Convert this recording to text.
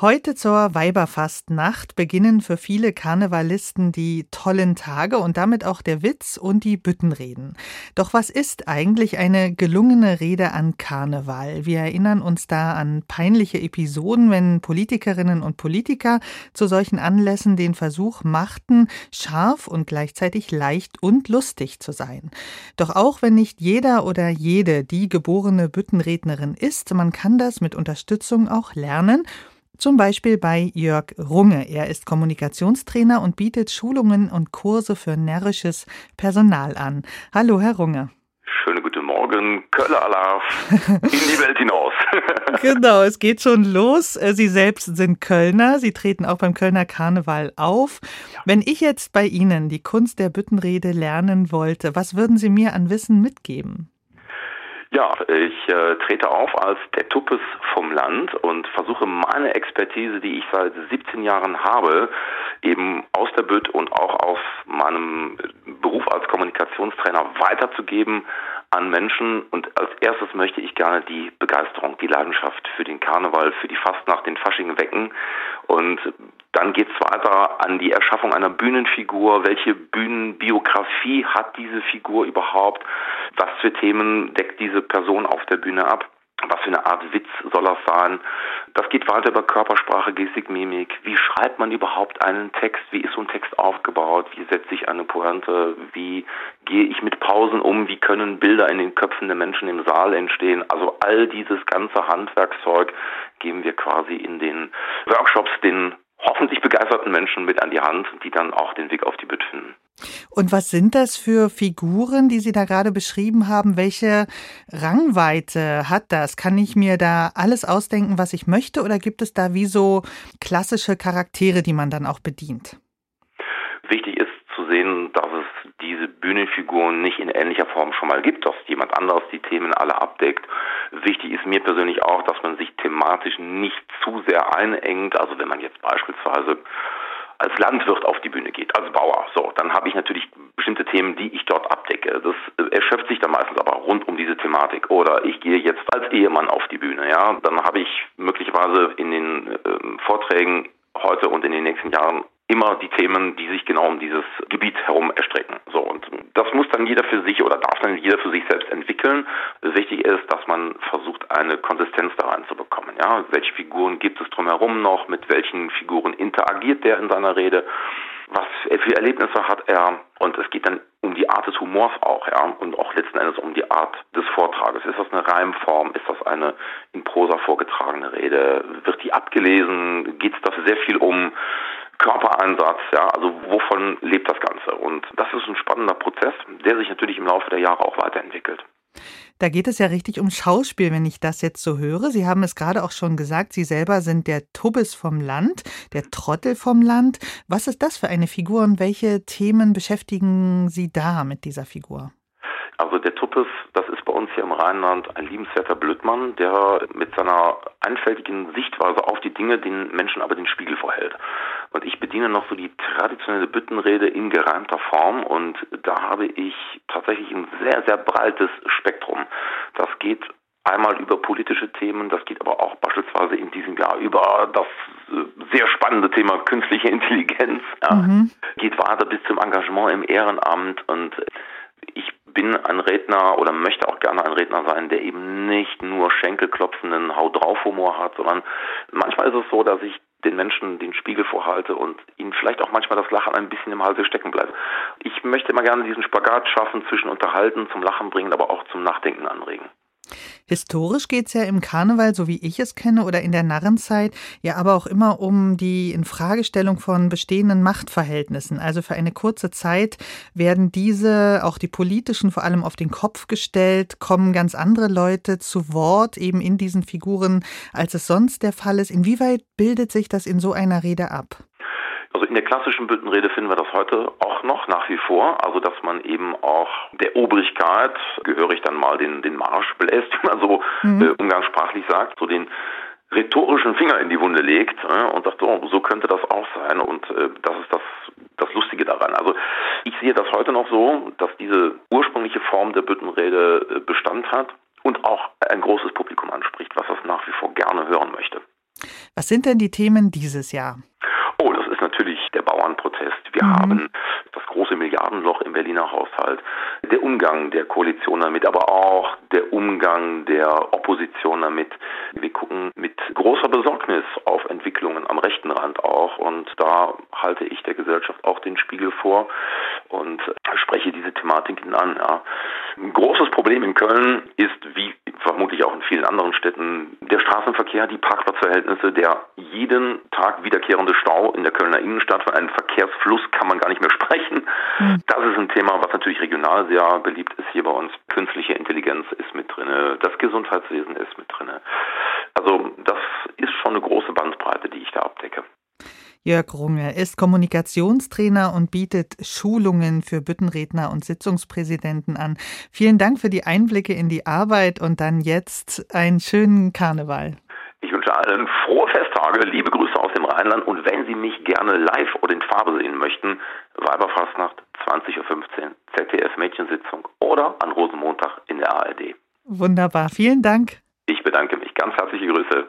Heute zur Weiberfastnacht beginnen für viele Karnevalisten die tollen Tage und damit auch der Witz und die Büttenreden. Doch was ist eigentlich eine gelungene Rede an Karneval? Wir erinnern uns da an peinliche Episoden, wenn Politikerinnen und Politiker zu solchen Anlässen den Versuch machten, scharf und gleichzeitig leicht und lustig zu sein. Doch auch wenn nicht jeder oder jede die geborene Büttenrednerin ist, man kann das mit Unterstützung auch lernen zum Beispiel bei Jörg Runge. Er ist Kommunikationstrainer und bietet Schulungen und Kurse für närrisches Personal an. Hallo, Herr Runge. Schönen guten Morgen, Köller Alarv, in die Welt hinaus. genau, es geht schon los. Sie selbst sind Kölner. Sie treten auch beim Kölner Karneval auf. Ja. Wenn ich jetzt bei Ihnen die Kunst der Büttenrede lernen wollte, was würden Sie mir an Wissen mitgeben? Ja, ich äh, trete auf als der Tuppes vom Land und versuche meine Expertise, die ich seit 17 Jahren habe, eben aus der Bütt und auch aus meinem Beruf als Kommunikationstrainer weiterzugeben an Menschen. Und als erstes möchte ich gerne die Begeisterung, die Leidenschaft für den Karneval, für die Fastnacht, den Fasching wecken. Und dann geht's weiter an die Erschaffung einer Bühnenfigur. Welche Bühnenbiografie hat diese Figur überhaupt? Was für Themen deckt diese Person auf der Bühne ab? Was für eine Art Witz soll das sein? Das geht weiter über Körpersprache, Gestik, Mimik. Wie schreibt man überhaupt einen Text? Wie ist so ein Text aufgebaut? Wie setze ich eine Pointe? Wie gehe ich mit Pausen um? Wie können Bilder in den Köpfen der Menschen im Saal entstehen? Also all dieses ganze Handwerkszeug geben wir quasi in den Workshops den hoffentlich begeisterten Menschen mit an die Hand, die dann auch den Weg auf die Bütt finden. Und was sind das für Figuren, die Sie da gerade beschrieben haben? Welche Rangweite hat das? Kann ich mir da alles ausdenken, was ich möchte, oder gibt es da wie so klassische Charaktere, die man dann auch bedient? Wichtig ist zu sehen, dass es diese Bühnenfiguren nicht in ähnlicher Form schon mal gibt, dass jemand anderes die Themen alle abdeckt. Wichtig ist mir persönlich auch, dass man sich thematisch nicht zu sehr einengt. Also wenn man jetzt beispielsweise als Landwirt auf die Bühne geht, als Bauer, so, dann habe ich natürlich bestimmte Themen, die ich dort abdecke. Das erschöpft sich dann meistens aber rund um diese Thematik. Oder ich gehe jetzt als Ehemann auf die Bühne, ja, dann habe ich möglicherweise in den äh, Vorträgen heute und in den nächsten Jahren immer die Themen, die sich genau um dieses Gebiet herum erstrecken. So das muss dann jeder für sich oder darf dann jeder für sich selbst entwickeln. Wichtig ist, dass man versucht, eine Konsistenz da reinzubekommen. Ja, welche Figuren gibt es drumherum noch? Mit welchen Figuren interagiert der in seiner Rede? Was für Erlebnisse hat er? Und es geht dann um die Art des Humors auch, ja, und auch letzten Endes um die Art des Vortrages. Ist das eine Reimform? Ist das eine in Prosa vorgetragene Rede? Wird die abgelesen? Geht es da sehr viel um Körpereinsatz, ja, also wovon lebt das Ganze? Und das ist ein spannender Prozess, der sich natürlich im Laufe der Jahre auch weiterentwickelt. Da geht es ja richtig um Schauspiel, wenn ich das jetzt so höre. Sie haben es gerade auch schon gesagt, Sie selber sind der Tubbes vom Land, der Trottel vom Land. Was ist das für eine Figur und welche Themen beschäftigen Sie da mit dieser Figur? Also der Tuppes, das ist bei uns hier im Rheinland ein liebenswerter Blödmann, der mit seiner einfältigen Sichtweise auf die Dinge den Menschen aber den Spiegel vorhält. Bediene noch so die traditionelle Büttenrede in gereimter Form und da habe ich tatsächlich ein sehr, sehr breites Spektrum. Das geht einmal über politische Themen, das geht aber auch beispielsweise in diesem Jahr über das äh, sehr spannende Thema künstliche Intelligenz. Ja. Mhm. Geht weiter bis zum Engagement im Ehrenamt und ich bin ein Redner oder möchte auch gerne ein Redner sein, der eben nicht nur schenkelklopfenden Hau drauf Humor hat, sondern manchmal ist es so, dass ich den Menschen den Spiegel vorhalte und ihnen vielleicht auch manchmal das Lachen ein bisschen im Halse stecken bleibt. Ich möchte immer gerne diesen Spagat schaffen zwischen Unterhalten, zum Lachen bringen, aber auch zum Nachdenken anregen. Historisch geht es ja im Karneval, so wie ich es kenne, oder in der Narrenzeit, ja aber auch immer um die Infragestellung von bestehenden Machtverhältnissen. Also für eine kurze Zeit werden diese, auch die politischen, vor allem auf den Kopf gestellt, kommen ganz andere Leute zu Wort, eben in diesen Figuren, als es sonst der Fall ist. Inwieweit bildet sich das in so einer Rede ab? Also in der klassischen Büttenrede finden wir das heute auch noch nach wie vor, also dass man eben auch der Obrigkeit gehörig dann mal den, den Marsch bläst, wie man so mhm. äh, umgangssprachlich sagt, so den rhetorischen Finger in die Wunde legt äh, und sagt, oh, so könnte das auch sein und äh, das ist das, das Lustige daran. Also ich sehe das heute noch so, dass diese ursprüngliche Form der Büttenrede äh, Bestand hat und auch ein großes Publikum anspricht, was das nach wie vor gerne hören möchte. Was sind denn die Themen dieses Jahr? Oh, das ist natürlich der Bauernprotest. Wir mhm. haben das große Milliardenloch im Berliner Haushalt, der Umgang der Koalition damit, aber auch der Umgang der Opposition damit. Wir gucken mit großer Besorgnis auf Entwicklungen am rechten Rand auch und da halte ich der Gesellschaft auch den Spiegel vor und spreche diese Thematiken an. Ja. Ein großes Problem in Köln ist, wie vermutlich auch in vielen anderen Städten, der Straßenverkehr, die Parkplatzverhältnisse, der jeden Tag wiederkehrende Stau in der Kölner Innenstadt. Von einem Verkehrsfluss kann man gar nicht mehr sprechen. Mhm. Das ist ein Thema, was natürlich regional sehr beliebt ist hier bei uns. Künstliche Intelligenz ist mit drin, das Gesundheitswesen ist mit drin. Also das ist schon eine große Bandbreite, die ich da abdecke. Jörg Runge ist Kommunikationstrainer und bietet Schulungen für Büttenredner und Sitzungspräsidenten an. Vielen Dank für die Einblicke in die Arbeit und dann jetzt einen schönen Karneval. Ich wünsche allen frohe Festtage, liebe Grüße aus dem Rheinland und wenn Sie mich gerne live oder in Farbe sehen möchten, Weiberfastnacht 20.15 Uhr, ZDF Mädchensitzung oder an Rosenmontag in der ARD. Wunderbar, vielen Dank. Ich bedanke mich. Ganz herzliche Grüße.